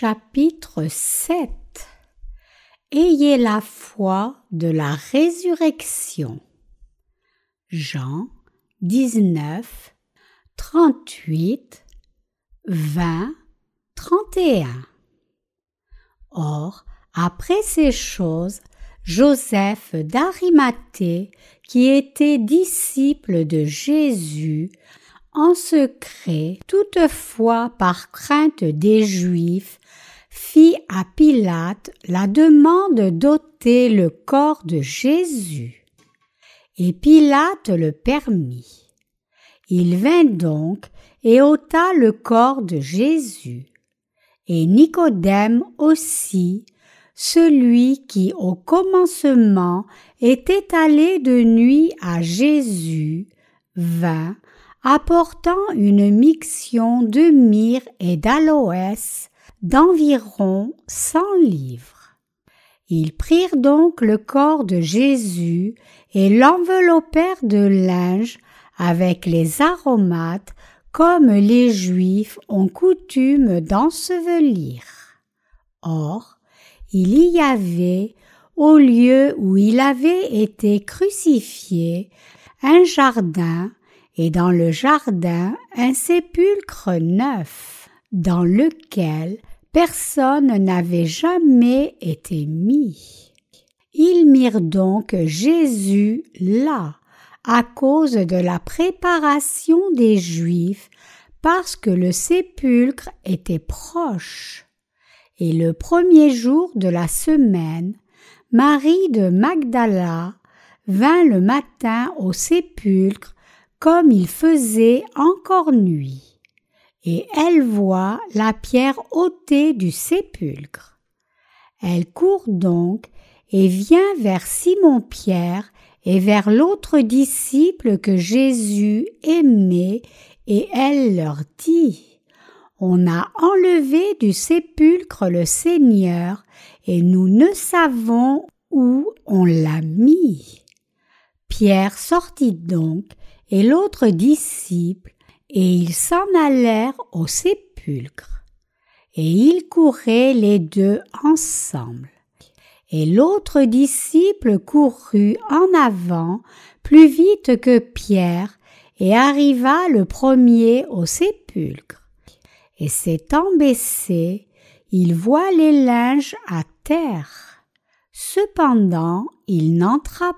Chapitre 7 Ayez la foi de la résurrection. Jean 19, 38, 20, 31. Or, après ces choses, Joseph d'Arimathée, qui était disciple de Jésus, en secret, toutefois par crainte des Juifs, fit à Pilate la demande d'ôter le corps de Jésus. Et Pilate le permit. Il vint donc et ôta le corps de Jésus. Et Nicodème aussi, celui qui au commencement était allé de nuit à Jésus, vint apportant une mixion de myrrhe et d'aloès d'environ cent livres. Ils prirent donc le corps de Jésus et l'enveloppèrent de linge avec les aromates comme les Juifs ont coutume d'ensevelir. Or, il y avait, au lieu où il avait été crucifié, un jardin et dans le jardin un sépulcre neuf, dans lequel personne n'avait jamais été mis. Ils mirent donc Jésus là, à cause de la préparation des Juifs, parce que le sépulcre était proche. Et le premier jour de la semaine, Marie de Magdala vint le matin au sépulcre comme il faisait encore nuit, et elle voit la pierre ôtée du sépulcre. Elle court donc et vient vers Simon-Pierre et vers l'autre disciple que Jésus aimait, et elle leur dit On a enlevé du sépulcre le Seigneur, et nous ne savons où on l'a mis. Pierre sortit donc et l'autre disciple, et ils s'en allèrent au sépulcre. Et ils couraient les deux ensemble. Et l'autre disciple courut en avant plus vite que Pierre et arriva le premier au sépulcre. Et s'étant baissé, il voit les linges à terre. Cependant, il n'entra.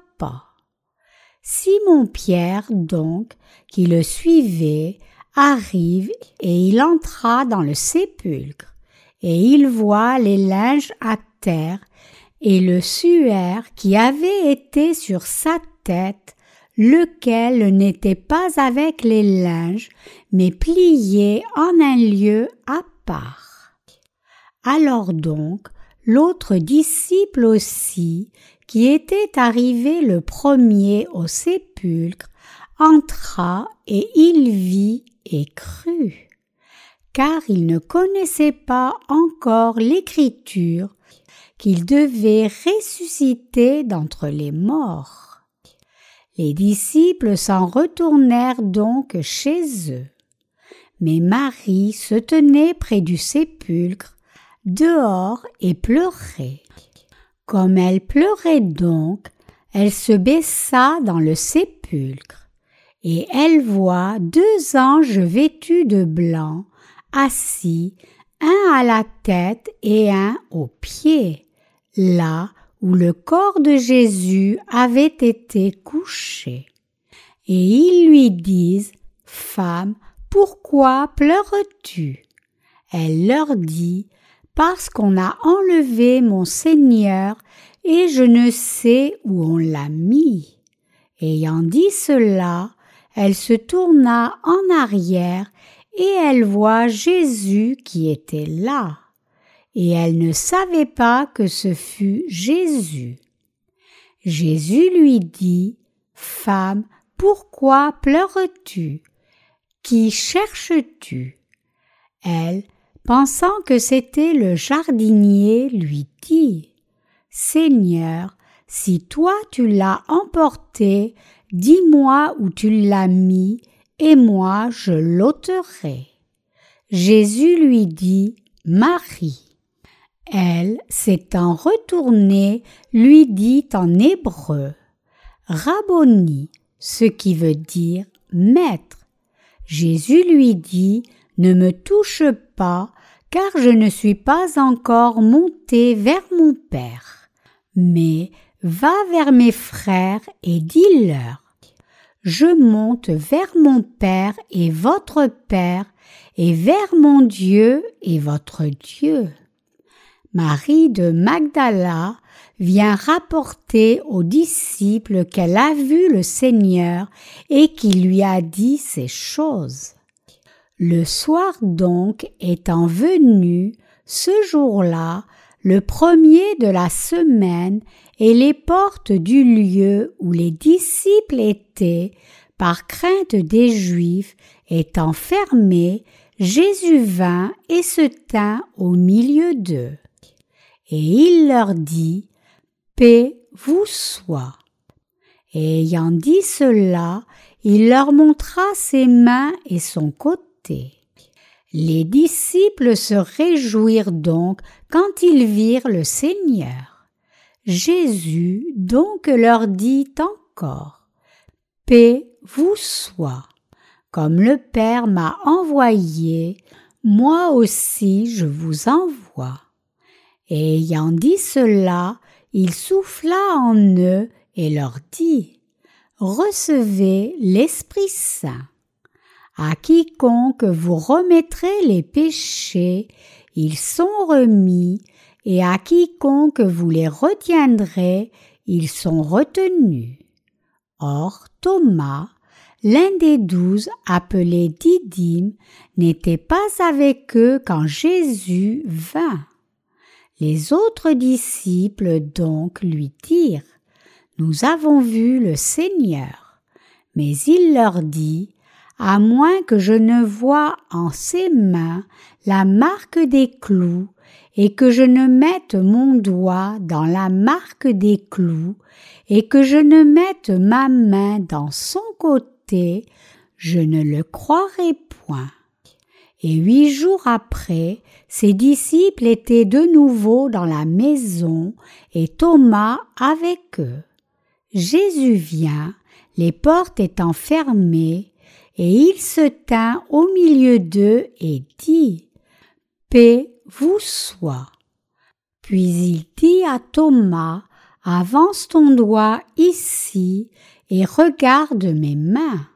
Simon-Pierre, donc, qui le suivait, arrive et il entra dans le sépulcre, et il voit les linges à terre et le suaire qui avait été sur sa tête, lequel n'était pas avec les linges, mais plié en un lieu à part. Alors donc, l'autre disciple aussi, qui était arrivé le premier au sépulcre, entra et il vit et crut, car il ne connaissait pas encore l'écriture qu'il devait ressusciter d'entre les morts. Les disciples s'en retournèrent donc chez eux. Mais Marie se tenait près du sépulcre, dehors, et pleurait. Comme elle pleurait donc, elle se baissa dans le sépulcre, et elle voit deux anges vêtus de blanc, assis, un à la tête et un aux pieds, là où le corps de Jésus avait été couché. Et ils lui disent, Femme, pourquoi pleures-tu? Elle leur dit, parce qu'on a enlevé mon Seigneur et je ne sais où on l'a mis. Ayant dit cela, elle se tourna en arrière et elle voit Jésus qui était là. Et elle ne savait pas que ce fut Jésus. Jésus lui dit, Femme, pourquoi pleures-tu? Qui cherches-tu? Elle, pensant que c'était le jardinier, lui dit Seigneur, si toi tu l'as emporté, dis-moi où tu l'as mis, et moi je l'ôterai. Jésus lui dit Marie. Elle, s'étant retournée, lui dit en hébreu Rabboni, ce qui veut dire Maître. Jésus lui dit Ne me touche pas, car je ne suis pas encore monté vers mon Père. Mais va vers mes frères et dis-leur Je monte vers mon Père et votre Père, et vers mon Dieu et votre Dieu. Marie de Magdala vient rapporter aux disciples qu'elle a vu le Seigneur et qu'il lui a dit ces choses. Le soir donc étant venu, ce jour-là, le premier de la semaine, et les portes du lieu où les disciples étaient, par crainte des Juifs, étant fermées, Jésus vint et se tint au milieu d'eux. Et il leur dit, Paix vous soit. Et ayant dit cela, il leur montra ses mains et son côté. Les disciples se réjouirent donc quand ils virent le Seigneur. Jésus donc leur dit encore, Paix vous soit. Comme le Père m'a envoyé, moi aussi je vous envoie. Et ayant dit cela, il souffla en eux et leur dit, Recevez l'Esprit Saint. À quiconque vous remettrez les péchés, ils sont remis, et à quiconque vous les retiendrez, ils sont retenus. Or Thomas, l'un des douze appelé Didyme, n'était pas avec eux quand Jésus vint. Les autres disciples donc lui dirent Nous avons vu le Seigneur. Mais il leur dit À moins que je ne voie en ses mains la marque des clous, et que je ne mette mon doigt dans la marque des clous, et que je ne mette ma main dans son côté, je ne le croirai point. Et huit jours après, ses disciples étaient de nouveau dans la maison et Thomas avec eux. Jésus vient, les portes étant fermées, et il se tint au milieu d'eux et dit Paix vous soit. Puis il dit à Thomas Avance ton doigt ici et regarde mes mains.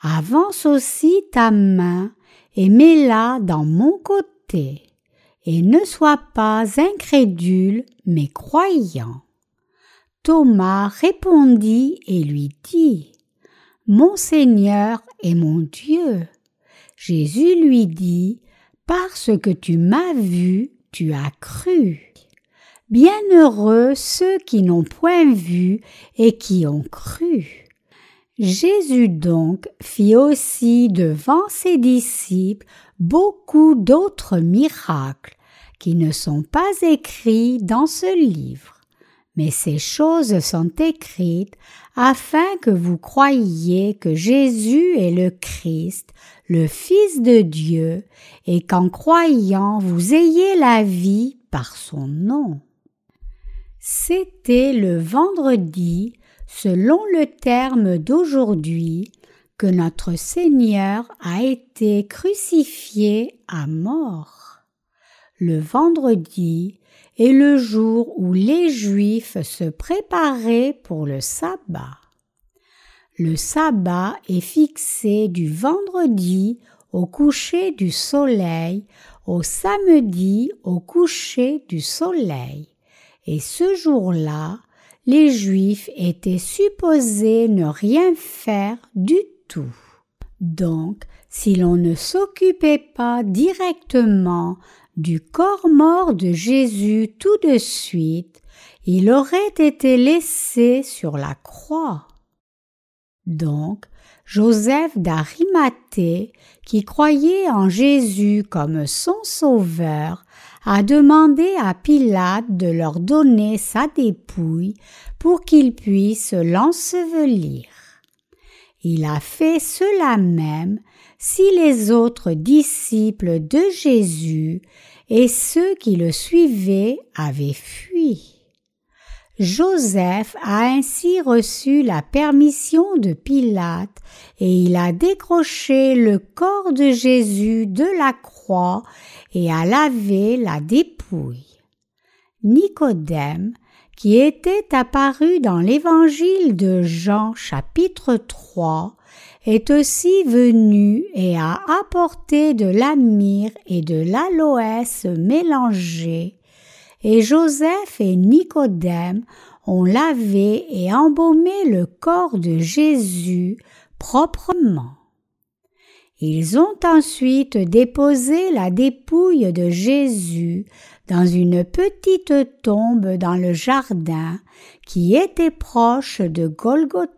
Avance aussi ta main et mets-la dans mon côté, et ne sois pas incrédule, mais croyant. Thomas répondit et lui dit, Mon Seigneur et mon Dieu. Jésus lui dit, Parce que tu m'as vu, tu as cru. Bienheureux ceux qui n'ont point vu et qui ont cru. Jésus donc fit aussi devant ses disciples beaucoup d'autres miracles qui ne sont pas écrits dans ce livre. Mais ces choses sont écrites afin que vous croyiez que Jésus est le Christ, le Fils de Dieu, et qu'en croyant vous ayez la vie par son nom. C'était le vendredi selon le terme d'aujourd'hui, que notre Seigneur a été crucifié à mort. Le vendredi est le jour où les Juifs se préparaient pour le sabbat. Le sabbat est fixé du vendredi au coucher du soleil au samedi au coucher du soleil. Et ce jour-là, les Juifs étaient supposés ne rien faire du tout. Donc, si l'on ne s'occupait pas directement du corps mort de Jésus tout de suite, il aurait été laissé sur la croix. Donc, Joseph d'Arimathée, qui croyait en Jésus comme son sauveur, a demandé à Pilate de leur donner sa dépouille pour qu'il puisse l'ensevelir. Il a fait cela même, si les autres disciples de Jésus et ceux qui le suivaient avaient fui. Joseph a ainsi reçu la permission de Pilate et il a décroché le corps de Jésus de la croix et a lavé la dépouille. Nicodème, qui était apparu dans l'évangile de Jean chapitre 3, est aussi venu et a apporté de la myrrhe et de l'aloès mélangés et Joseph et Nicodème ont lavé et embaumé le corps de Jésus proprement. Ils ont ensuite déposé la dépouille de Jésus dans une petite tombe dans le jardin qui était proche de Golgotha.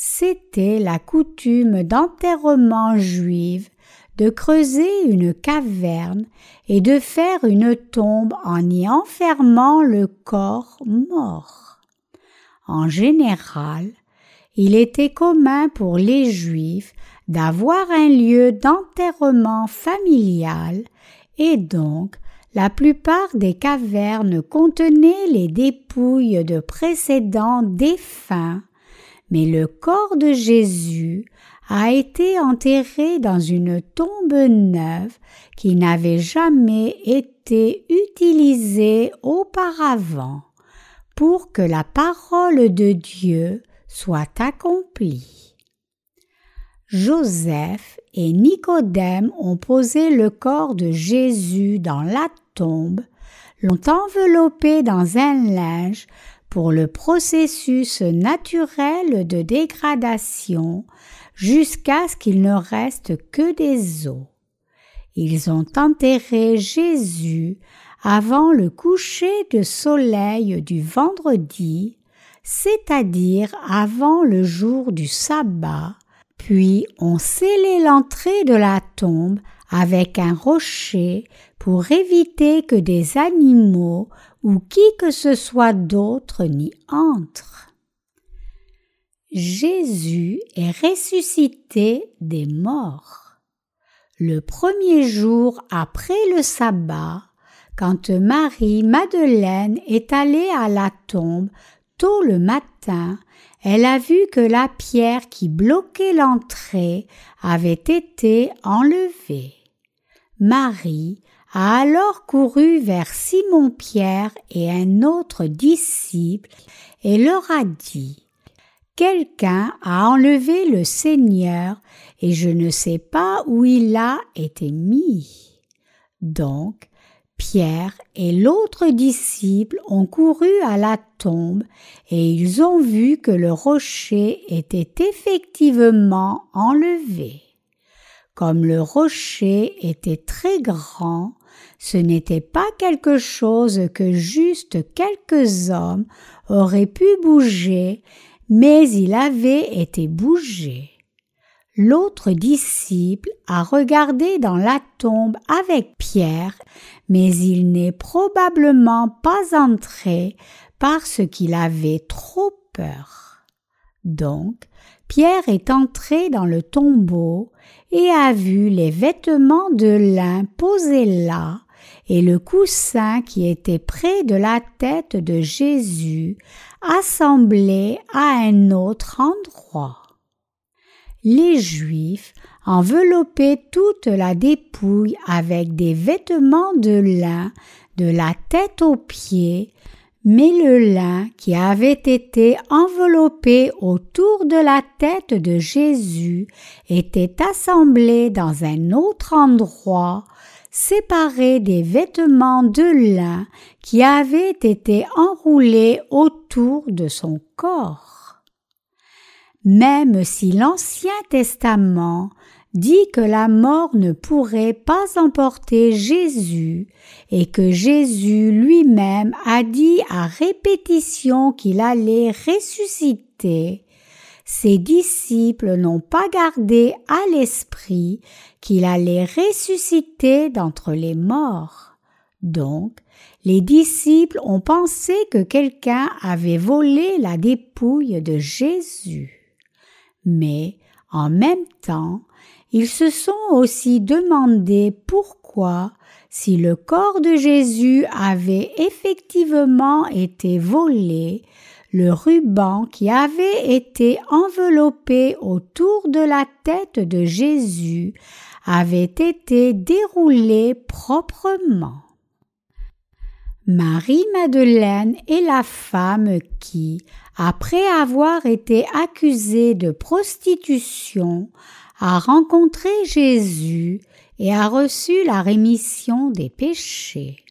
C'était la coutume d'enterrement juive de creuser une caverne et de faire une tombe en y enfermant le corps mort. En général, il était commun pour les Juifs d'avoir un lieu d'enterrement familial et donc la plupart des cavernes contenaient les dépouilles de précédents défunts, mais le corps de Jésus a été enterré dans une tombe neuve qui n'avait jamais été utilisée auparavant pour que la parole de Dieu soit accomplie. Joseph et Nicodème ont posé le corps de Jésus dans la tombe, l'ont enveloppé dans un linge pour le processus naturel de dégradation jusqu'à ce qu'il ne reste que des os. Ils ont enterré Jésus avant le coucher de soleil du vendredi, c'est-à-dire avant le jour du sabbat, puis ont scellé l'entrée de la tombe avec un rocher pour éviter que des animaux ou qui que ce soit d'autre n'y entre. Jésus est ressuscité des morts. Le premier jour après le sabbat, quand Marie Madeleine est allée à la tombe tôt le matin, elle a vu que la pierre qui bloquait l'entrée avait été enlevée. Marie a alors couru vers Simon-Pierre et un autre disciple et leur a dit Quelqu'un a enlevé le Seigneur et je ne sais pas où il a été mis. Donc, Pierre et l'autre disciple ont couru à la tombe et ils ont vu que le rocher était effectivement enlevé. Comme le rocher était très grand, ce n'était pas quelque chose que juste quelques hommes auraient pu bouger mais il avait été bougé. L'autre disciple a regardé dans la tombe avec Pierre, mais il n'est probablement pas entré parce qu'il avait trop peur. Donc, Pierre est entré dans le tombeau et a vu les vêtements de lin posés là et le coussin qui était près de la tête de Jésus assemblés à un autre endroit. Les Juifs enveloppaient toute la dépouille avec des vêtements de lin de la tête aux pieds, mais le lin qui avait été enveloppé autour de la tête de Jésus était assemblé dans un autre endroit séparé des vêtements de lin qui avaient été enroulés autour de son corps. Même si l'Ancien Testament dit que la mort ne pourrait pas emporter Jésus et que Jésus lui-même a dit à répétition qu'il allait ressusciter, ses disciples n'ont pas gardé à l'esprit qu'il allait ressusciter d'entre les morts. Donc, les disciples ont pensé que quelqu'un avait volé la dépouille de Jésus. Mais, En même temps, ils se sont aussi demandé pourquoi, si le corps de Jésus avait effectivement été volé, le ruban qui avait été enveloppé autour de la tête de Jésus avait été déroulé proprement. Marie-Madeleine est la femme qui, après avoir été accusée de prostitution, a rencontré Jésus et a reçu la rémission des péchés.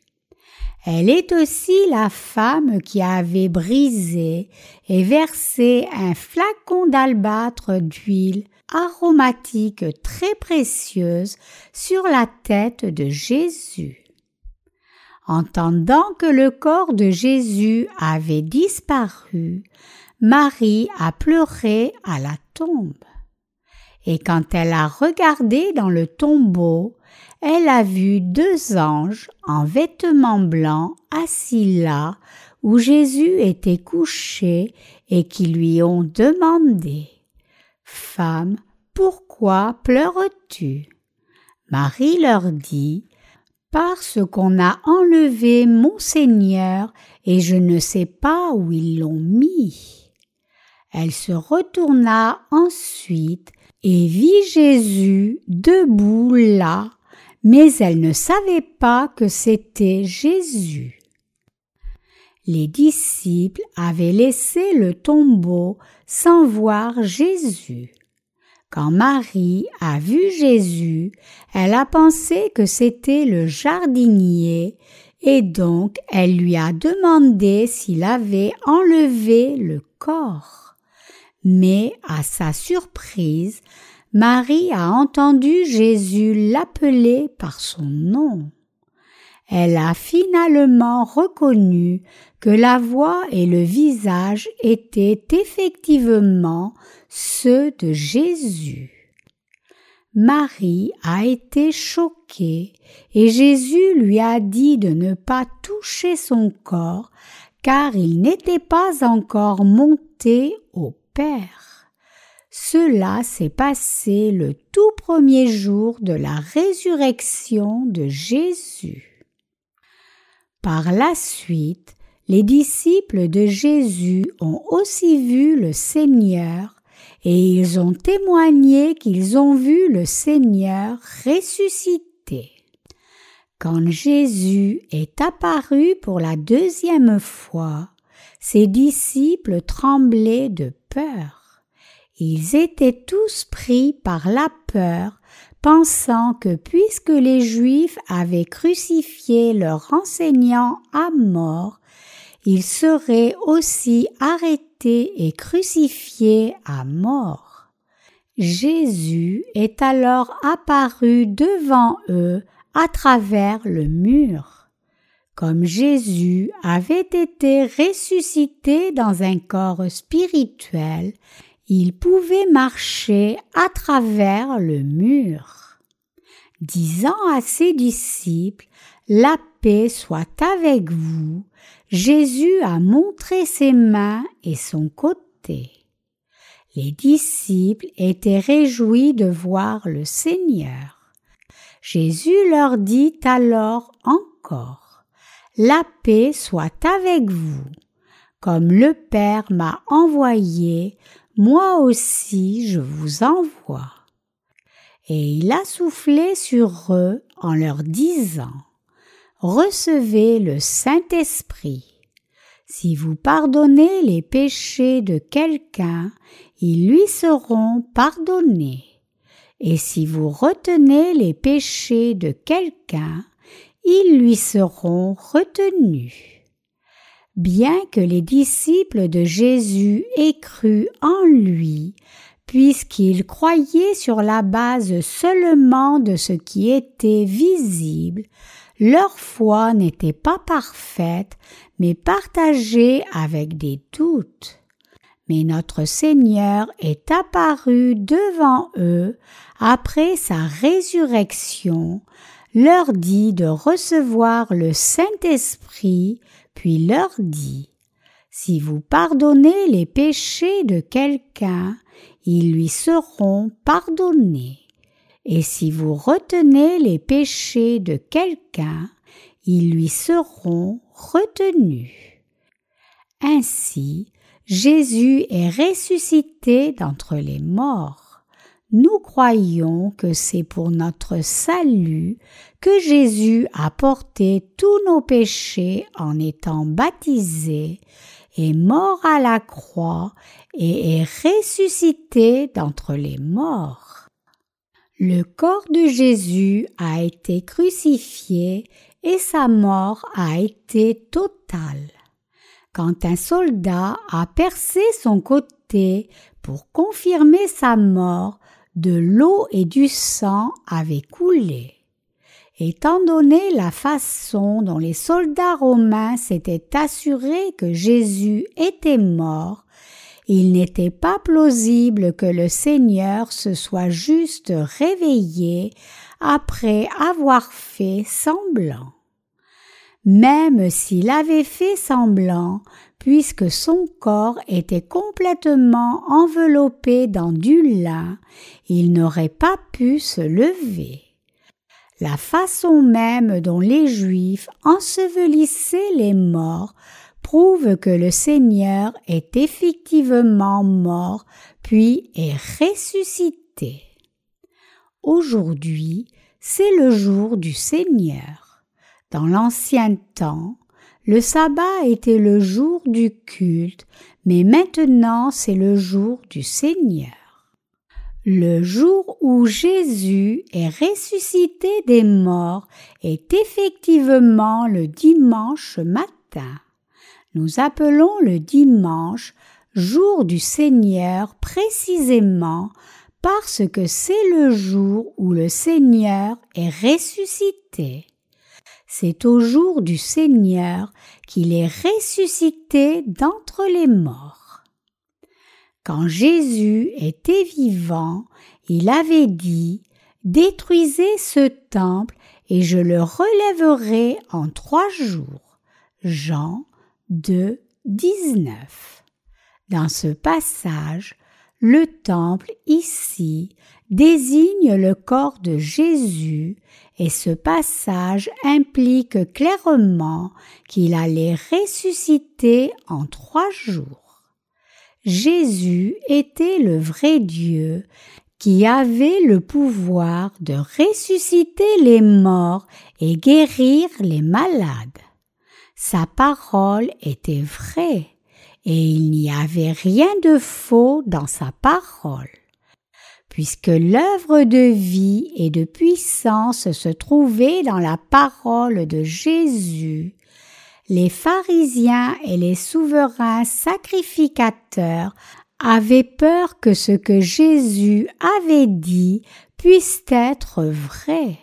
Elle est aussi la femme qui avait brisé et versé un flacon d'albâtre d'huile aromatique très précieuse sur la tête de Jésus. Entendant que le corps de Jésus avait disparu, Marie a pleuré à la tombe. Et quand elle a regardé dans le tombeau, elle a vu deux anges en vêtements blancs assis là où Jésus était couché et qui lui ont demandé Femme, pourquoi pleures-tu? Marie leur dit parce qu'on a enlevé mon Seigneur et je ne sais pas où ils l'ont mis. Elle se retourna ensuite et vit Jésus debout là, mais elle ne savait pas que c'était Jésus. Les disciples avaient laissé le tombeau sans voir Jésus. Quand Marie a vu Jésus, elle a pensé que c'était le jardinier et donc elle lui a demandé s'il avait enlevé le corps. Mais à sa surprise, Marie a entendu Jésus l'appeler par son nom. Elle a finalement reconnu que la voix et le visage étaient effectivement ceux de Jésus. Marie a été choquée et Jésus lui a dit de ne pas toucher son corps car il n'était pas encore monté au Cela s'est passé le tout premier jour de la résurrection de Jésus. Par la suite, les disciples de Jésus ont aussi vu le Seigneur et ils ont témoigné qu'ils ont vu le Seigneur ressuscité. Quand Jésus est apparu pour la deuxième fois, ses disciples tremblaient de peur. Ils étaient tous pris par la peur, pensant que puisque les Juifs avaient crucifié leur enseignant à mort, ils seraient aussi arrêtés et crucifiés à mort. Jésus est alors apparu devant eux à travers le mur. Comme Jésus avait été ressuscité dans un corps spirituel, il pouvait marcher à travers le mur. Disant à ses disciples, La paix soit avec vous, Jésus a montré ses mains et son côté. Les disciples étaient réjouis de voir le Seigneur. Jésus leur dit alors encore, La paix soit avec vous. Comme le Père m'a envoyé, moi aussi je vous envoie. Et il a soufflé sur eux en leur disant, recevez le Saint-Esprit. Si vous pardonnez les péchés de quelqu'un, ils lui seront pardonnés. Et si vous retenez les péchés de quelqu'un, ils lui seront retenus. Bien que les disciples de Jésus aient cru en lui, puisqu'ils croyaient sur la base seulement de ce qui était visible, leur foi n'était pas parfaite, mais partagée avec des doutes. Mais notre Seigneur est apparu devant eux après sa résurrection, leur dit de recevoir le Saint-Esprit, puis leur dit Si vous pardonnez les péchés de quelqu'un, ils lui seront pardonnés. Et si vous retenez les péchés de quelqu'un, ils lui seront retenus. Ainsi, Jésus est ressuscité d'entre les morts. Nous croyons que c'est pour notre salut que Jésus a porté tous nos péchés en étant baptisé, est mort à la croix et est ressuscité d'entre les morts. Le corps de Jésus a été crucifié et sa mort a été totale. Quand un soldat a percé son côté pour confirmer sa mort, de l'eau et du sang avaient coulé. Étant donné la façon dont les soldats romains s'étaient assurés que Jésus était mort, il n'était pas plausible que le Seigneur se soit juste réveillé après avoir fait semblant même s'il avait fait semblant, puisque son corps était complètement enveloppé dans du lin, il n'aurait pas pu se lever. La façon même dont les Juifs ensevelissaient les morts prouve que le Seigneur est effectivement mort puis est ressuscité. Aujourd'hui, c'est le jour du Seigneur. Dans l'ancien temps, le sabbat était le jour du culte, mais maintenant c'est le jour du Seigneur. Le jour où Jésus est ressuscité des morts est effectivement le dimanche matin. Nous appelons le dimanche jour du Seigneur précisément parce que c'est le jour où le Seigneur est ressuscité c'est au jour du Seigneur qu'il est ressuscité d'entre les morts. Quand Jésus était vivant, il avait dit Détruisez ce temple et je le relèverai en trois jours. Jean 2, 19. Dans ce passage, le temple ici désigne le corps de Jésus et ce passage implique clairement qu'il allait ressusciter en trois jours. Jésus était le vrai Dieu qui avait le pouvoir de ressusciter les morts et guérir les malades. Sa parole était vraie et il n'y avait rien de faux dans sa parole puisque l'œuvre de vie et de puissance se trouvait dans la parole de Jésus, les pharisiens et les souverains sacrificateurs avaient peur que ce que Jésus avait dit puisse être vrai.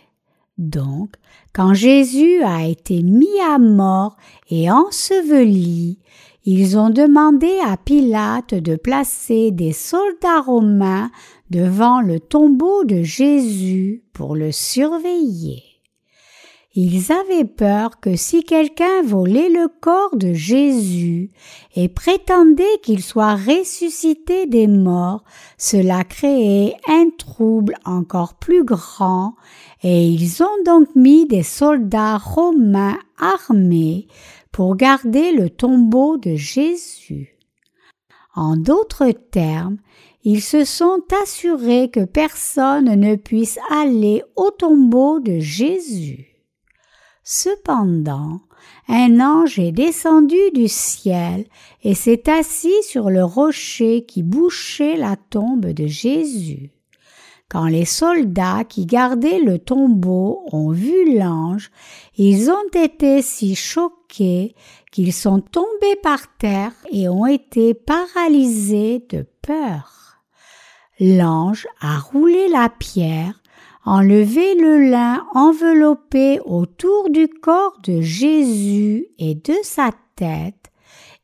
Donc, quand Jésus a été mis à mort et enseveli, ils ont demandé à Pilate de placer des soldats romains devant le tombeau de Jésus pour le surveiller. Ils avaient peur que si quelqu'un volait le corps de Jésus et prétendait qu'il soit ressuscité des morts, cela créait un trouble encore plus grand, et ils ont donc mis des soldats romains armés pour garder le tombeau de Jésus. En d'autres termes, ils se sont assurés que personne ne puisse aller au tombeau de Jésus. Cependant, un ange est descendu du ciel et s'est assis sur le rocher qui bouchait la tombe de Jésus. Quand les soldats qui gardaient le tombeau ont vu l'ange, ils ont été si choqués qu'ils sont tombés par terre et ont été paralysés de peur. L'ange a roulé la pierre, enlevé le lin enveloppé autour du corps de Jésus et de sa tête,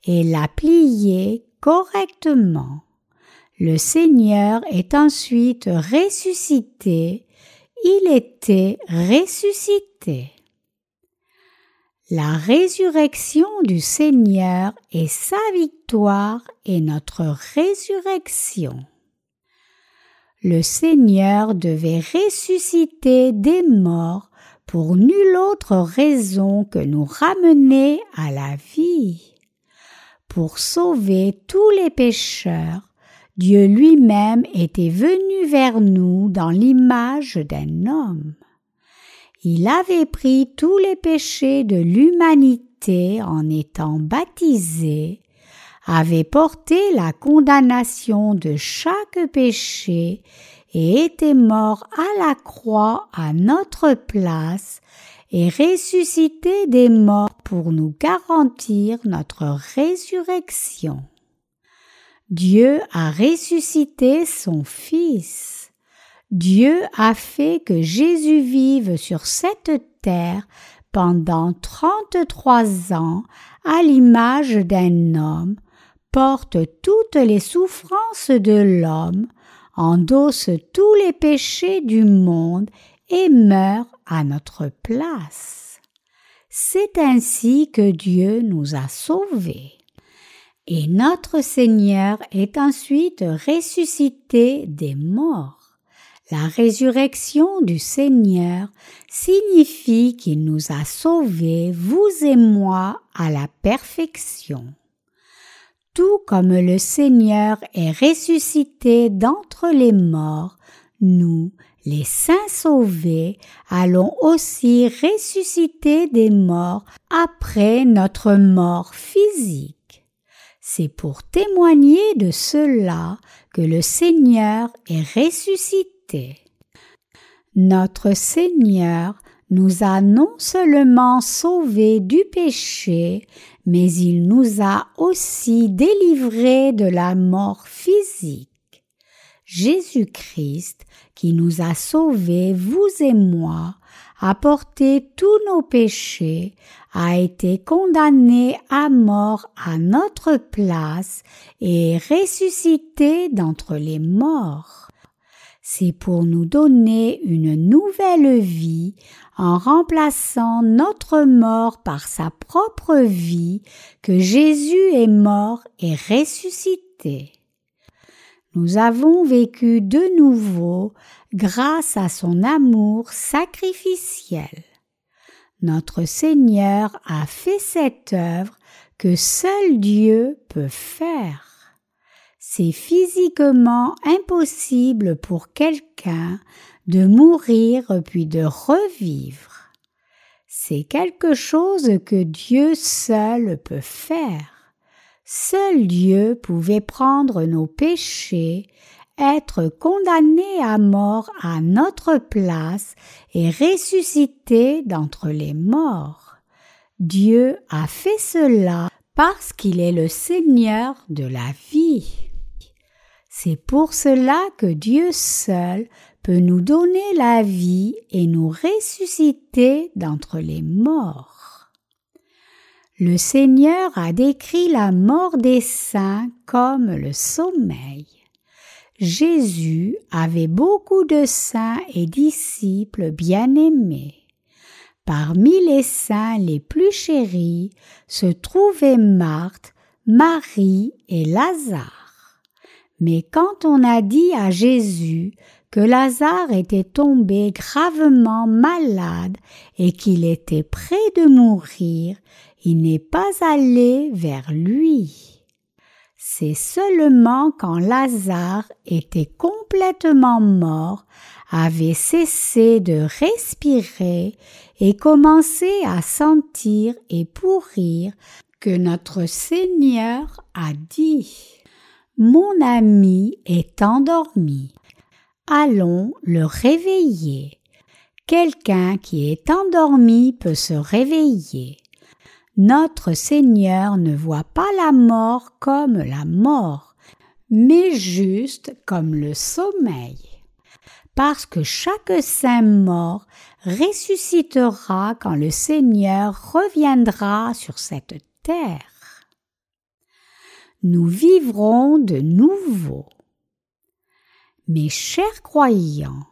et l'a plié correctement. Le Seigneur est ensuite ressuscité, il était ressuscité. La résurrection du Seigneur est sa victoire et notre résurrection. Le Seigneur devait ressusciter des morts pour nulle autre raison que nous ramener à la vie. Pour sauver tous les pécheurs, Dieu lui-même était venu vers nous dans l'image d'un homme. Il avait pris tous les péchés de l'humanité en étant baptisé, avait porté la condamnation de chaque péché et était mort à la croix à notre place et ressuscité des morts pour nous garantir notre résurrection. Dieu a ressuscité son Fils. Dieu a fait que Jésus vive sur cette terre pendant trente-trois ans à l'image d'un homme, porte toutes les souffrances de l'homme, endosse tous les péchés du monde et meurt à notre place. C'est ainsi que Dieu nous a sauvés. Et notre Seigneur est ensuite ressuscité des morts. La résurrection du Seigneur signifie qu'il nous a sauvés, vous et moi, à la perfection. Tout comme le Seigneur est ressuscité d'entre les morts, nous, les saints sauvés, allons aussi ressusciter des morts après notre mort physique. C'est pour témoigner de cela que le Seigneur est ressuscité notre Seigneur nous a non seulement sauvés du péché, mais il nous a aussi délivrés de la mort physique. Jésus-Christ, qui nous a sauvés, vous et moi, a porté tous nos péchés, a été condamné à mort à notre place et ressuscité d'entre les morts c'est pour nous donner une nouvelle vie en remplaçant notre mort par sa propre vie que Jésus est mort et ressuscité. Nous avons vécu de nouveau grâce à son amour sacrificiel. Notre Seigneur a fait cette œuvre que seul Dieu peut faire c'est physiquement impossible pour quelqu'un de mourir puis de revivre. C'est quelque chose que Dieu seul peut faire. Seul Dieu pouvait prendre nos péchés, être condamné à mort à notre place et ressusciter d'entre les morts. Dieu a fait cela parce qu'il est le Seigneur de la vie. C'est pour cela que Dieu seul peut nous donner la vie et nous ressusciter d'entre les morts. Le Seigneur a décrit la mort des saints comme le sommeil. Jésus avait beaucoup de saints et disciples bien-aimés. Parmi les saints les plus chéris se trouvaient Marthe, Marie et Lazare. Mais quand on a dit à Jésus que Lazare était tombé gravement malade et qu'il était près de mourir, il n'est pas allé vers lui. C'est seulement quand Lazare était complètement mort, avait cessé de respirer et commencé à sentir et pourrir que notre Seigneur a dit mon ami est endormi. Allons le réveiller. Quelqu'un qui est endormi peut se réveiller. Notre Seigneur ne voit pas la mort comme la mort, mais juste comme le sommeil. Parce que chaque saint mort ressuscitera quand le Seigneur reviendra sur cette terre nous vivrons de nouveau. Mes chers croyants,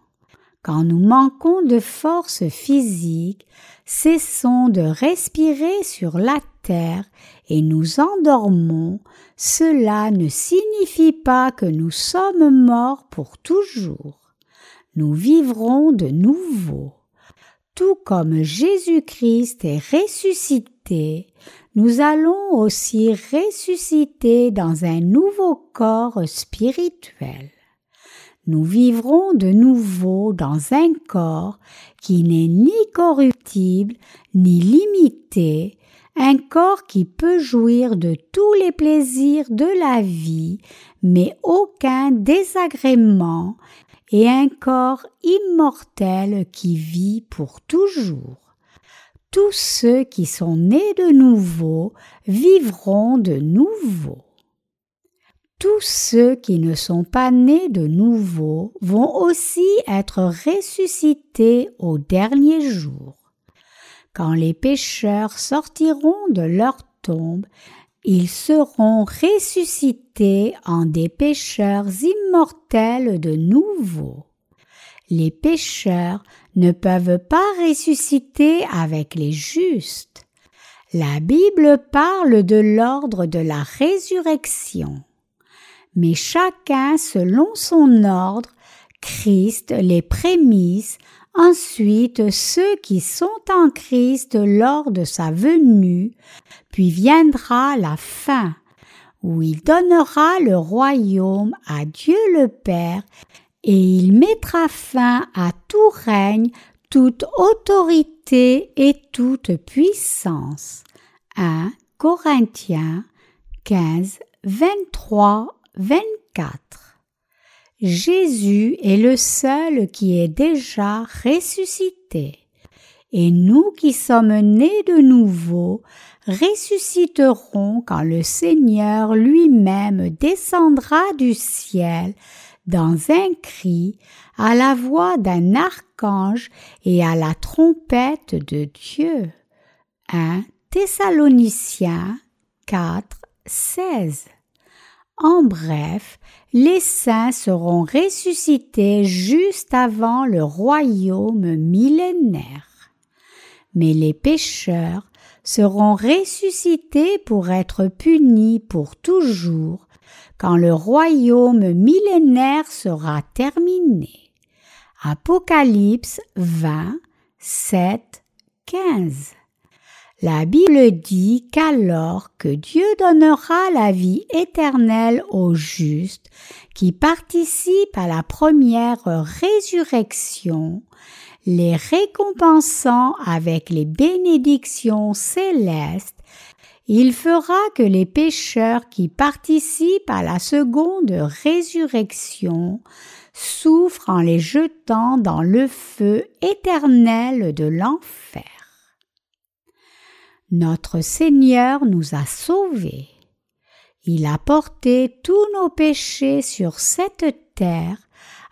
Quand nous manquons de force physique, cessons de respirer sur la terre et nous endormons, cela ne signifie pas que nous sommes morts pour toujours. Nous vivrons de nouveau. Tout comme Jésus-Christ est ressuscité, nous allons aussi ressusciter dans un nouveau corps spirituel. Nous vivrons de nouveau dans un corps qui n'est ni corruptible ni limité, un corps qui peut jouir de tous les plaisirs de la vie, mais aucun désagrément, et un corps immortel qui vit pour toujours. Tous ceux qui sont nés de nouveau vivront de nouveau. Tous ceux qui ne sont pas nés de nouveau vont aussi être ressuscités au dernier jour. Quand les pécheurs sortiront de leur tombe, ils seront ressuscités en des pécheurs immortels de nouveau. Les pécheurs ne peuvent pas ressusciter avec les justes. La Bible parle de l'ordre de la résurrection. Mais chacun selon son ordre, Christ les prémices, ensuite ceux qui sont en Christ lors de sa venue, puis viendra la fin, où il donnera le royaume à Dieu le Père, et il mettra fin à tout règne, toute autorité et toute puissance. 1 Corinthiens 15, 23, 24. Jésus est le seul qui est déjà ressuscité, et nous qui sommes nés de nouveau ressusciterons quand le Seigneur lui-même descendra du ciel dans un cri, à la voix d'un archange et à la trompette de Dieu. 1 Thessaloniciens 4, 16. En bref, les saints seront ressuscités juste avant le royaume millénaire. Mais les pécheurs seront ressuscités pour être punis pour toujours quand le royaume millénaire sera terminé. Apocalypse 20, 7, 15. La Bible dit qu'alors que Dieu donnera la vie éternelle aux justes qui participent à la première résurrection, les récompensant avec les bénédictions célestes, il fera que les pécheurs qui participent à la seconde résurrection souffrent en les jetant dans le feu éternel de l'enfer. Notre Seigneur nous a sauvés. Il a porté tous nos péchés sur cette terre,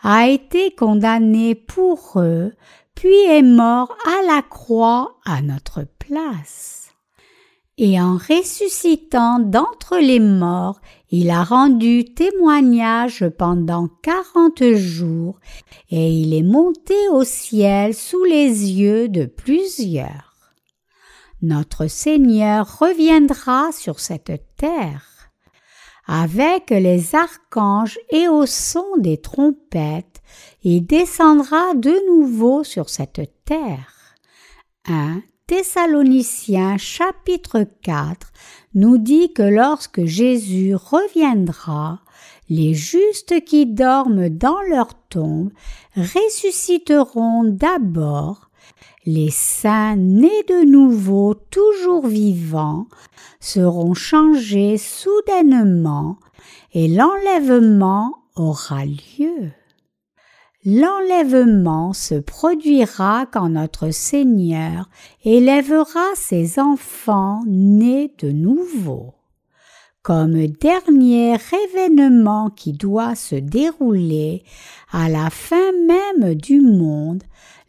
a été condamné pour eux, puis est mort à la croix à notre place. Et en ressuscitant d'entre les morts, il a rendu témoignage pendant quarante jours, et il est monté au ciel sous les yeux de plusieurs notre Seigneur reviendra sur cette terre. Avec les archanges et au son des trompettes, il descendra de nouveau sur cette terre. 1 Thessaloniciens chapitre 4 nous dit que lorsque Jésus reviendra, les justes qui dorment dans leur tombe ressusciteront d'abord les saints nés de nouveau, toujours vivants, seront changés soudainement et l'enlèvement aura lieu. L'enlèvement se produira quand notre Seigneur élèvera ses enfants nés de nouveau. Comme dernier événement qui doit se dérouler à la fin même du monde,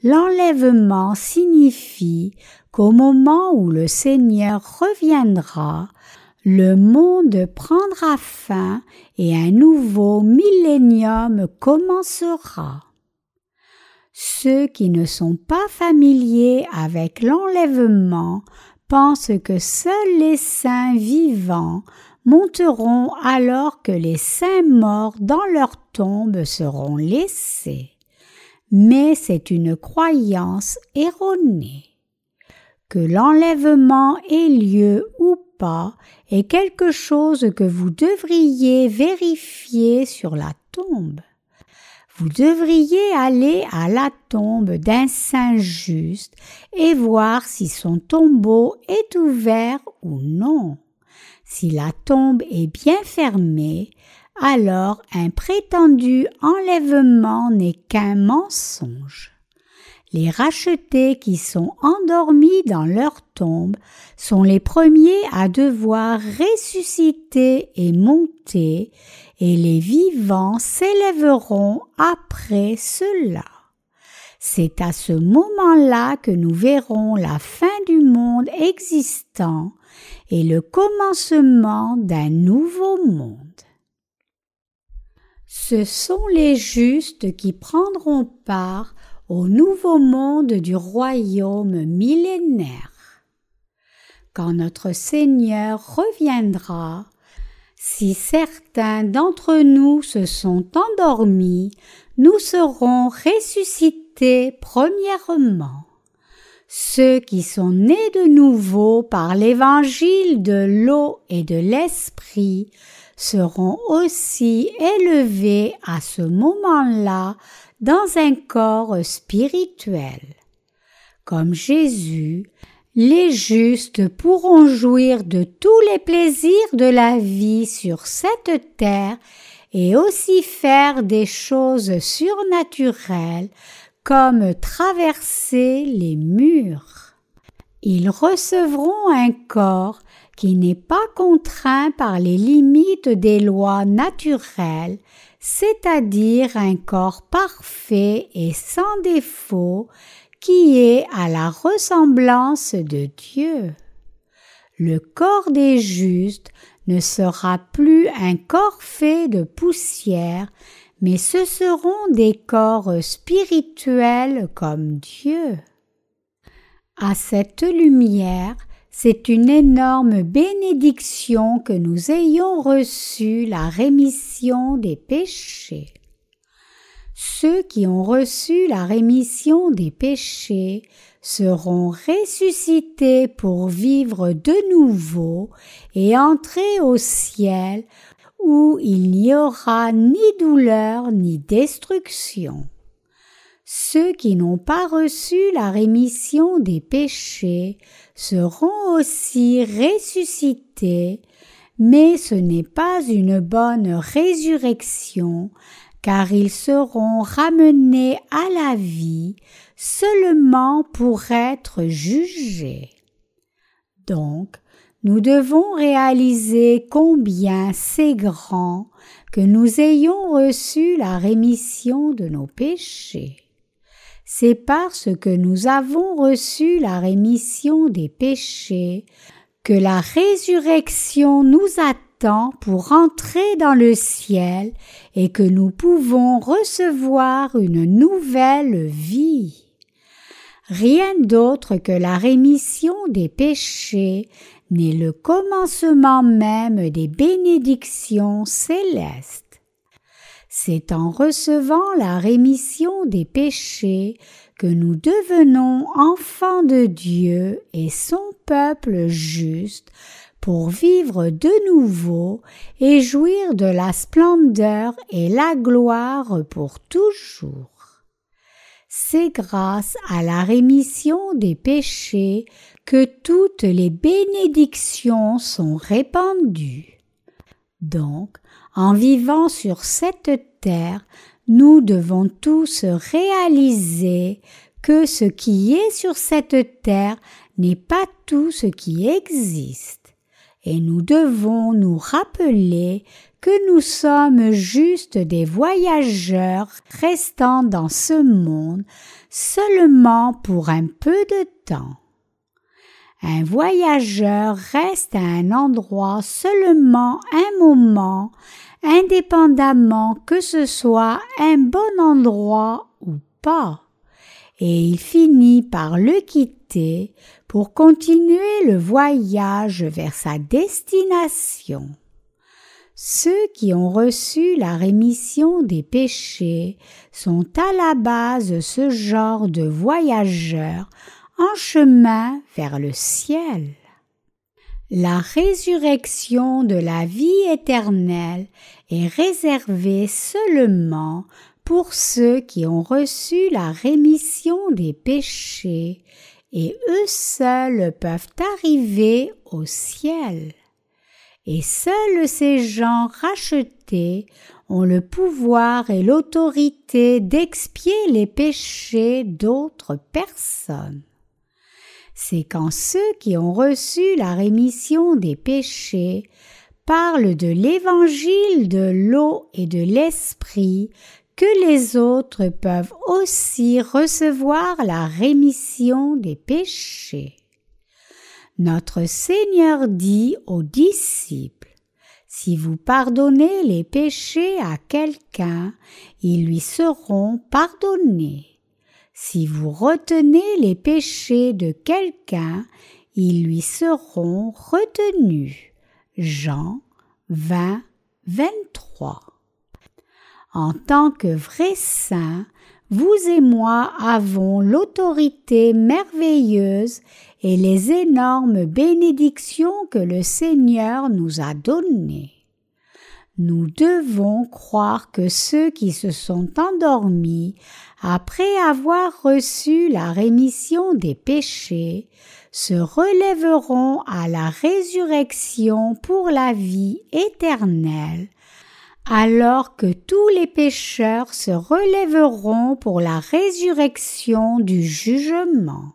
L'enlèvement signifie qu'au moment où le Seigneur reviendra, le monde prendra fin et un nouveau millénium commencera. Ceux qui ne sont pas familiers avec l'enlèvement pensent que seuls les saints vivants monteront alors que les saints morts dans leur tombe seront laissés. Mais c'est une croyance erronée. Que l'enlèvement ait lieu ou pas est quelque chose que vous devriez vérifier sur la tombe. Vous devriez aller à la tombe d'un saint juste et voir si son tombeau est ouvert ou non. Si la tombe est bien fermée, alors un prétendu enlèvement n'est qu'un mensonge. Les rachetés qui sont endormis dans leur tombe sont les premiers à devoir ressusciter et monter, et les vivants s'élèveront après cela. C'est à ce moment-là que nous verrons la fin du monde existant et le commencement d'un nouveau monde. Ce sont les justes qui prendront part au nouveau monde du royaume millénaire. Quand notre Seigneur reviendra, si certains d'entre nous se sont endormis, nous serons ressuscités premièrement. Ceux qui sont nés de nouveau par l'évangile de l'eau et de l'esprit seront aussi élevés à ce moment-là dans un corps spirituel. Comme Jésus, les justes pourront jouir de tous les plaisirs de la vie sur cette terre et aussi faire des choses surnaturelles comme traverser les murs. Ils recevront un corps qui n'est pas contraint par les limites des lois naturelles, c'est-à-dire un corps parfait et sans défaut qui est à la ressemblance de Dieu. Le corps des justes ne sera plus un corps fait de poussière, mais ce seront des corps spirituels comme Dieu. À cette lumière, c'est une énorme bénédiction que nous ayons reçu la rémission des péchés. Ceux qui ont reçu la rémission des péchés seront ressuscités pour vivre de nouveau et entrer au ciel où il n'y aura ni douleur ni destruction. Ceux qui n'ont pas reçu la rémission des péchés seront aussi ressuscités, mais ce n'est pas une bonne résurrection, car ils seront ramenés à la vie seulement pour être jugés. Donc, nous devons réaliser combien c'est grand que nous ayons reçu la rémission de nos péchés c'est parce que nous avons reçu la rémission des péchés que la résurrection nous attend pour entrer dans le ciel et que nous pouvons recevoir une nouvelle vie. Rien d'autre que la rémission des péchés n'est le commencement même des bénédictions célestes. C'est en recevant la rémission des péchés que nous devenons enfants de Dieu et son peuple juste pour vivre de nouveau et jouir de la splendeur et la gloire pour toujours. C'est grâce à la rémission des péchés que toutes les bénédictions sont répandues. Donc, en vivant sur cette terre, nous devons tous réaliser que ce qui est sur cette terre n'est pas tout ce qui existe. Et nous devons nous rappeler que nous sommes juste des voyageurs restant dans ce monde seulement pour un peu de temps. Un voyageur reste à un endroit seulement un moment indépendamment que ce soit un bon endroit ou pas. et il finit par le quitter pour continuer le voyage vers sa destination. Ceux qui ont reçu la rémission des péchés sont à la base ce genre de voyageurs en chemin vers le ciel. La résurrection de la vie éternelle est réservée seulement pour ceux qui ont reçu la rémission des péchés et eux seuls peuvent arriver au ciel. Et seuls ces gens rachetés ont le pouvoir et l'autorité d'expier les péchés d'autres personnes c'est quand ceux qui ont reçu la rémission des péchés parlent de l'évangile de l'eau et de l'esprit que les autres peuvent aussi recevoir la rémission des péchés. Notre Seigneur dit aux disciples, Si vous pardonnez les péchés à quelqu'un, ils lui seront pardonnés. Si vous retenez les péchés de quelqu'un, ils lui seront retenus. Jean 20, 23. En tant que vrais saints, vous et moi avons l'autorité merveilleuse et les énormes bénédictions que le Seigneur nous a données. Nous devons croire que ceux qui se sont endormis après avoir reçu la rémission des péchés se relèveront à la résurrection pour la vie éternelle, alors que tous les pécheurs se relèveront pour la résurrection du jugement.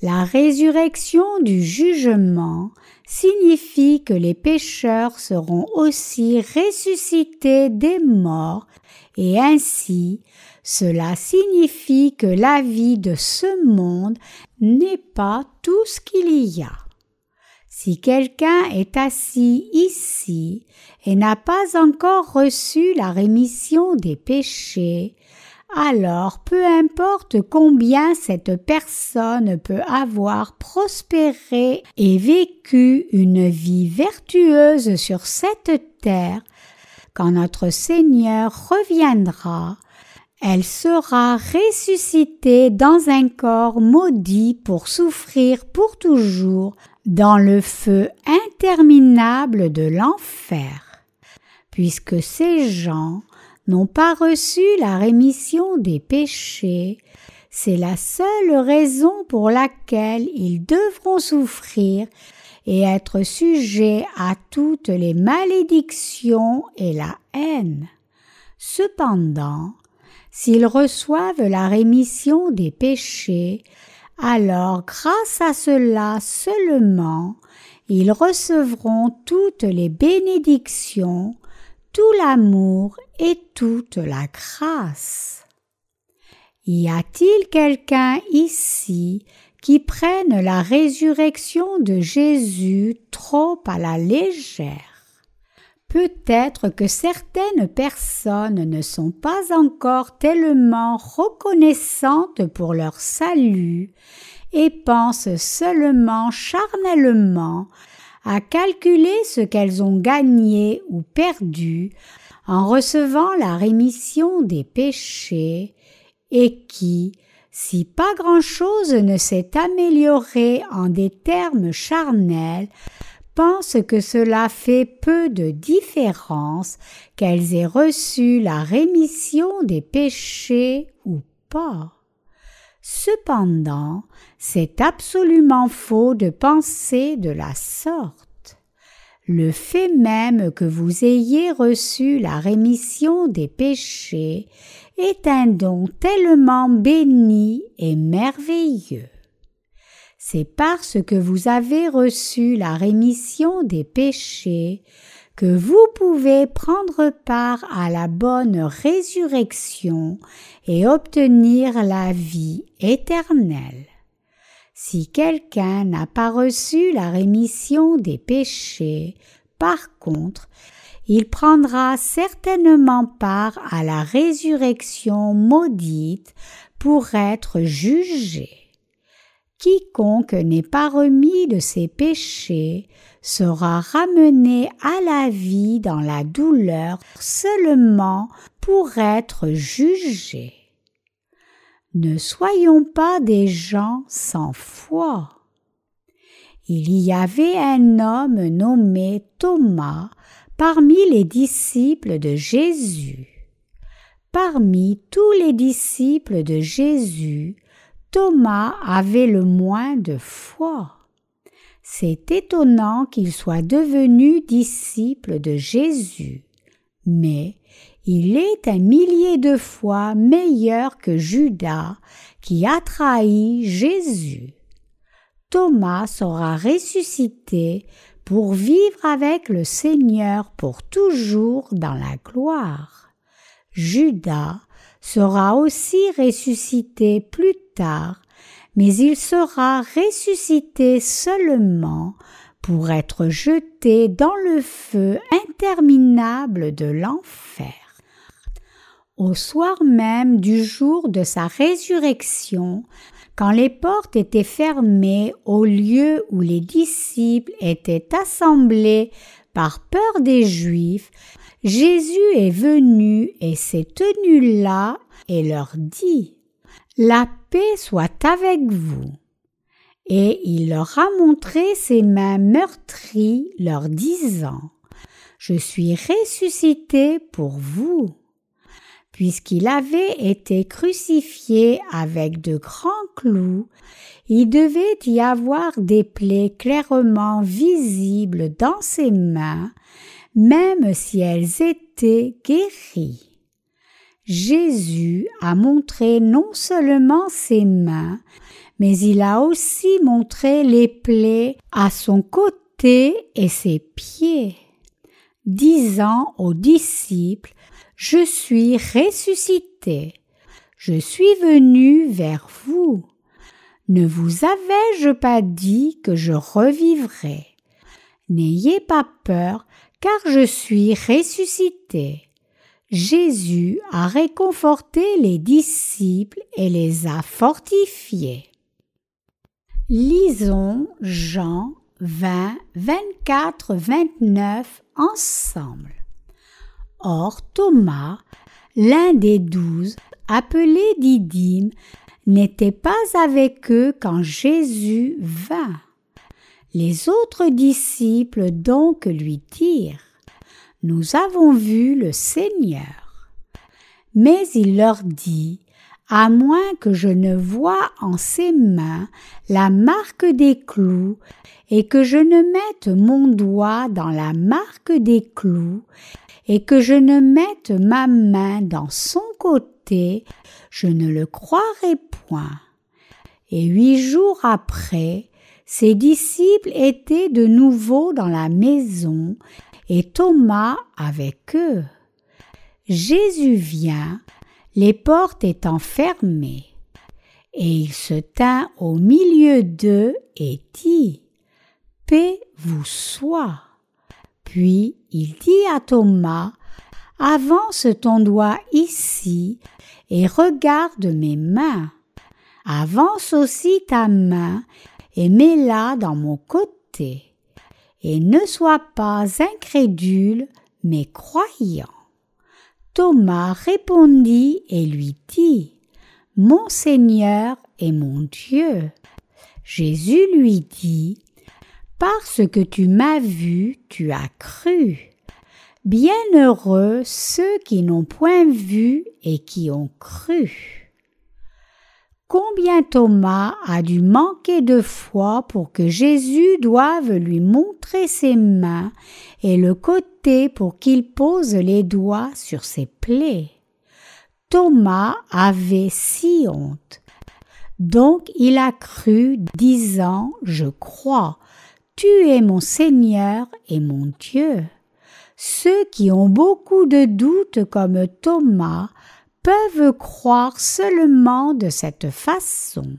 La résurrection du jugement signifie que les pécheurs seront aussi ressuscités des morts et ainsi cela signifie que la vie de ce monde n'est pas tout ce qu'il y a. Si quelqu'un est assis ici et n'a pas encore reçu la rémission des péchés, alors peu importe combien cette personne peut avoir prospéré et vécu une vie vertueuse sur cette terre, quand notre Seigneur reviendra, elle sera ressuscitée dans un corps maudit pour souffrir pour toujours dans le feu interminable de l'enfer. Puisque ces gens n'ont pas reçu la rémission des péchés, c'est la seule raison pour laquelle ils devront souffrir et être sujets à toutes les malédictions et la haine. Cependant, s'ils reçoivent la rémission des péchés, alors grâce à cela seulement, ils recevront toutes les bénédictions, tout l'amour et toute la grâce. Y a-t-il quelqu'un ici qui prenne la résurrection de Jésus trop à la légère? Peut-être que certaines personnes ne sont pas encore tellement reconnaissantes pour leur salut et pensent seulement charnellement à calculer ce qu'elles ont gagné ou perdu en recevant la rémission des péchés et qui, si pas grand-chose ne s'est amélioré en des termes charnels, pensent que cela fait peu de différence qu'elles aient reçu la rémission des péchés ou pas. Cependant, c'est absolument faux de penser de la sorte. Le fait même que vous ayez reçu la rémission des péchés est un don tellement béni et merveilleux. C'est parce que vous avez reçu la rémission des péchés que vous pouvez prendre part à la bonne résurrection et obtenir la vie éternelle. Si quelqu'un n'a pas reçu la rémission des péchés, par contre, il prendra certainement part à la résurrection maudite pour être jugé. Quiconque n'est pas remis de ses péchés sera ramené à la vie dans la douleur seulement pour être jugé. Ne soyons pas des gens sans foi. Il y avait un homme nommé Thomas parmi les disciples de Jésus. Parmi tous les disciples de Jésus, Thomas avait le moins de foi. C'est étonnant qu'il soit devenu disciple de Jésus, mais il est un millier de fois meilleur que Judas qui a trahi Jésus. Thomas sera ressuscité pour vivre avec le Seigneur pour toujours dans la gloire. Judas sera aussi ressuscité plus mais il sera ressuscité seulement pour être jeté dans le feu interminable de l'enfer. Au soir même du jour de sa résurrection, quand les portes étaient fermées au lieu où les disciples étaient assemblés par peur des Juifs, Jésus est venu et s'est tenu là et leur dit La paix soit avec vous. Et il leur a montré ses mains meurtries, leur disant Je suis ressuscité pour vous puisqu'il avait été crucifié avec de grands clous, il devait y avoir des plaies clairement visibles dans ses mains, même si elles étaient guéries. Jésus a montré non seulement ses mains, mais il a aussi montré les plaies à son côté et ses pieds, disant aux disciples je suis ressuscité. Je suis venu vers vous. Ne vous avais-je pas dit que je revivrai N'ayez pas peur, car je suis ressuscité. Jésus a réconforté les disciples et les a fortifiés. Lisons Jean 20, 24, 29 ensemble. Or Thomas, l'un des douze, appelé Didyme, n'était pas avec eux quand Jésus vint. Les autres disciples donc lui dirent Nous avons vu le Seigneur. Mais il leur dit À moins que je ne voie en ses mains la marque des clous, et que je ne mette mon doigt dans la marque des clous, et que je ne mette ma main dans son côté, je ne le croirai point. Et huit jours après, ses disciples étaient de nouveau dans la maison, et Thomas avec eux. Jésus vient, les portes étant fermées, et il se tint au milieu d'eux et dit Paix vous soit. Puis il dit à Thomas, Avance ton doigt ici et regarde mes mains. Avance aussi ta main et mets-la dans mon côté. Et ne sois pas incrédule, mais croyant. Thomas répondit et lui dit, Mon Seigneur et mon Dieu. Jésus lui dit, parce que tu m'as vu, tu as cru. Bienheureux ceux qui n'ont point vu et qui ont cru. Combien Thomas a dû manquer de foi pour que Jésus doive lui montrer ses mains et le côté pour qu'il pose les doigts sur ses plaies? Thomas avait si honte. Donc il a cru, disant Je crois, tu es mon Seigneur et mon Dieu. Ceux qui ont beaucoup de doutes comme Thomas peuvent croire seulement de cette façon.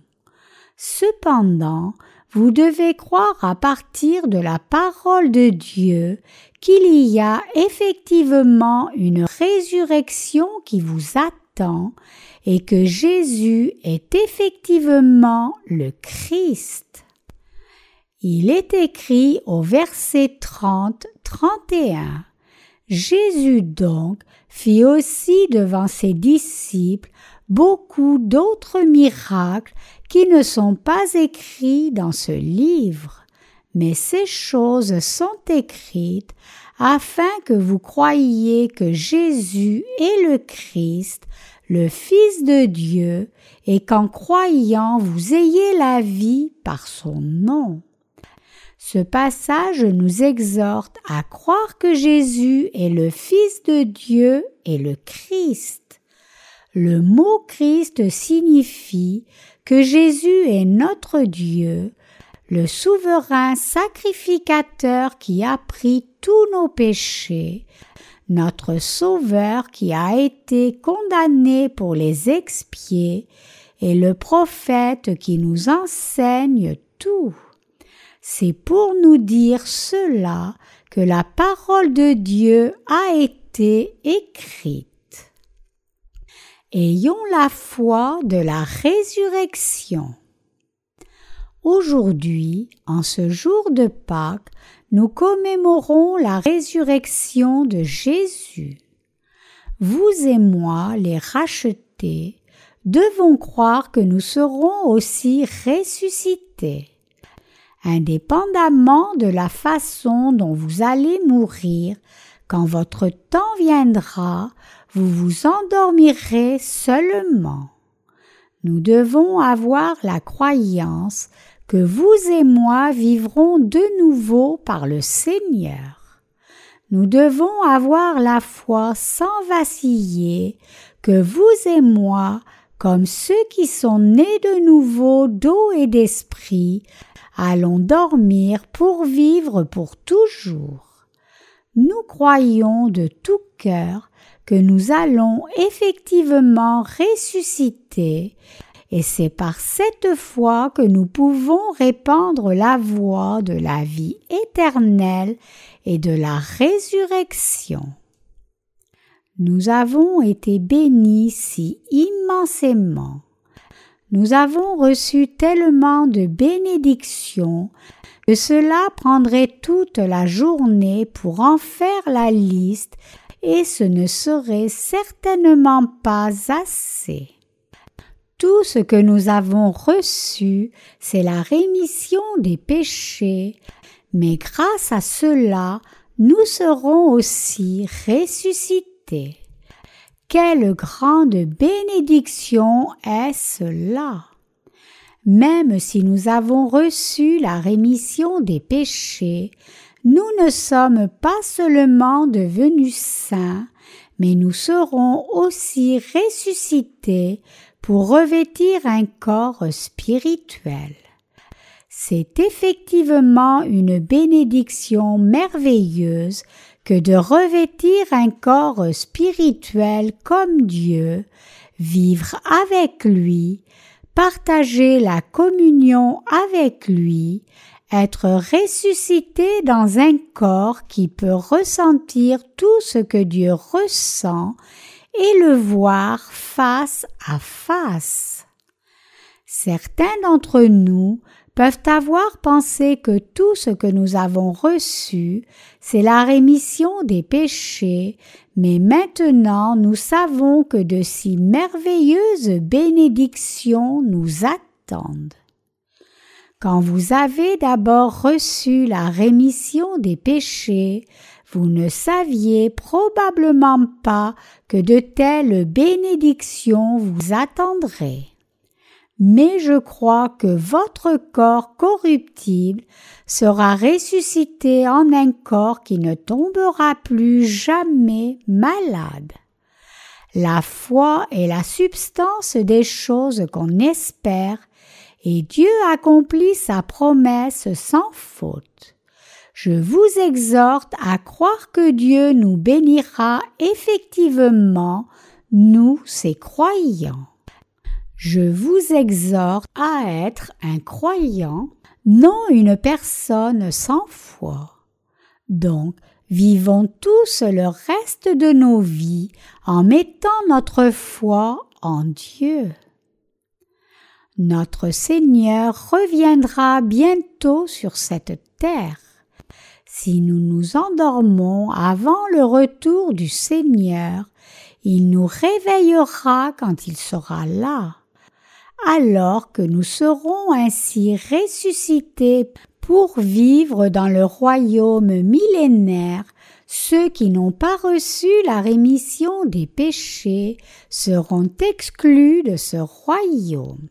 Cependant, vous devez croire à partir de la parole de Dieu qu'il y a effectivement une résurrection qui vous attend et que Jésus est effectivement le Christ. Il est écrit au verset 30-31. Jésus donc fit aussi devant ses disciples beaucoup d'autres miracles qui ne sont pas écrits dans ce livre. Mais ces choses sont écrites afin que vous croyiez que Jésus est le Christ, le Fils de Dieu, et qu'en croyant vous ayez la vie par son nom. Ce passage nous exhorte à croire que Jésus est le Fils de Dieu et le Christ. Le mot Christ signifie que Jésus est notre Dieu, le souverain sacrificateur qui a pris tous nos péchés, notre Sauveur qui a été condamné pour les expier, et le prophète qui nous enseigne tout. C'est pour nous dire cela que la parole de Dieu a été écrite. Ayons la foi de la résurrection. Aujourd'hui, en ce jour de Pâques, nous commémorons la résurrection de Jésus. Vous et moi, les rachetés, devons croire que nous serons aussi ressuscités. Indépendamment de la façon dont vous allez mourir, quand votre temps viendra, vous vous endormirez seulement. Nous devons avoir la croyance que vous et moi vivrons de nouveau par le Seigneur. Nous devons avoir la foi sans vaciller que vous et moi, comme ceux qui sont nés de nouveau d'eau et d'esprit, allons dormir pour vivre pour toujours. Nous croyons de tout cœur que nous allons effectivement ressusciter et c'est par cette foi que nous pouvons répandre la voix de la vie éternelle et de la résurrection. Nous avons été bénis si immensément. Nous avons reçu tellement de bénédictions que cela prendrait toute la journée pour en faire la liste et ce ne serait certainement pas assez. Tout ce que nous avons reçu, c'est la rémission des péchés, mais grâce à cela, nous serons aussi ressuscités. Quelle grande bénédiction est cela? Même si nous avons reçu la rémission des péchés, nous ne sommes pas seulement devenus saints, mais nous serons aussi ressuscités pour revêtir un corps spirituel. C'est effectivement une bénédiction merveilleuse que de revêtir un corps spirituel comme Dieu, vivre avec lui, partager la communion avec lui, être ressuscité dans un corps qui peut ressentir tout ce que Dieu ressent et le voir face à face. Certains d'entre nous peuvent avoir pensé que tout ce que nous avons reçu, c'est la rémission des péchés, mais maintenant nous savons que de si merveilleuses bénédictions nous attendent. Quand vous avez d'abord reçu la rémission des péchés, vous ne saviez probablement pas que de telles bénédictions vous attendraient. Mais je crois que votre corps corruptible sera ressuscité en un corps qui ne tombera plus jamais malade. La foi est la substance des choses qu'on espère, et Dieu accomplit sa promesse sans faute je vous exhorte à croire que Dieu nous bénira effectivement, nous, ses croyants. Je vous exhorte à être un croyant, non une personne sans foi. Donc, vivons tous le reste de nos vies en mettant notre foi en Dieu. Notre Seigneur reviendra bientôt sur cette terre. Si nous nous endormons avant le retour du Seigneur, il nous réveillera quand il sera là, alors que nous serons ainsi ressuscités pour vivre dans le royaume millénaire. Ceux qui n'ont pas reçu la rémission des péchés seront exclus de ce royaume.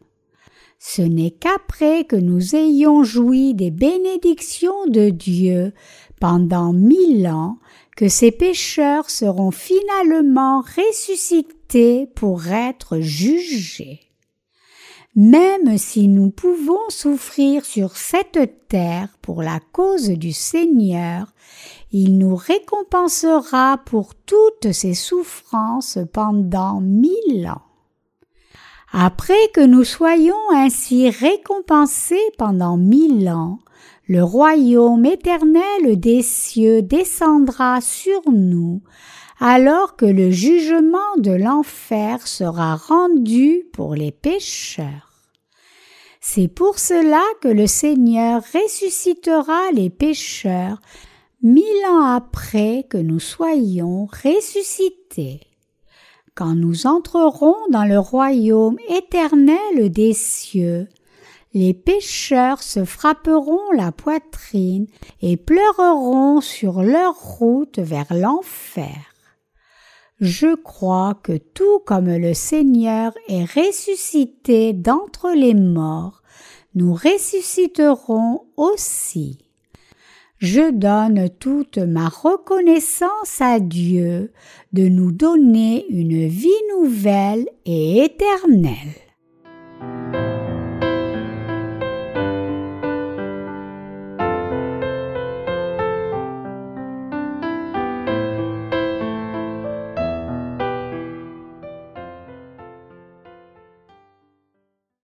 Ce n'est qu'après que nous ayons joui des bénédictions de Dieu pendant mille ans que ces pécheurs seront finalement ressuscités pour être jugés. Même si nous pouvons souffrir sur cette terre pour la cause du Seigneur, il nous récompensera pour toutes ces souffrances pendant mille ans. Après que nous soyons ainsi récompensés pendant mille ans, le royaume éternel des cieux descendra sur nous, alors que le jugement de l'enfer sera rendu pour les pécheurs. C'est pour cela que le Seigneur ressuscitera les pécheurs mille ans après que nous soyons ressuscités quand nous entrerons dans le royaume éternel des cieux, les pécheurs se frapperont la poitrine et pleureront sur leur route vers l'enfer. Je crois que tout comme le Seigneur est ressuscité d'entre les morts, nous ressusciterons aussi je donne toute ma reconnaissance à Dieu de nous donner une vie nouvelle et éternelle.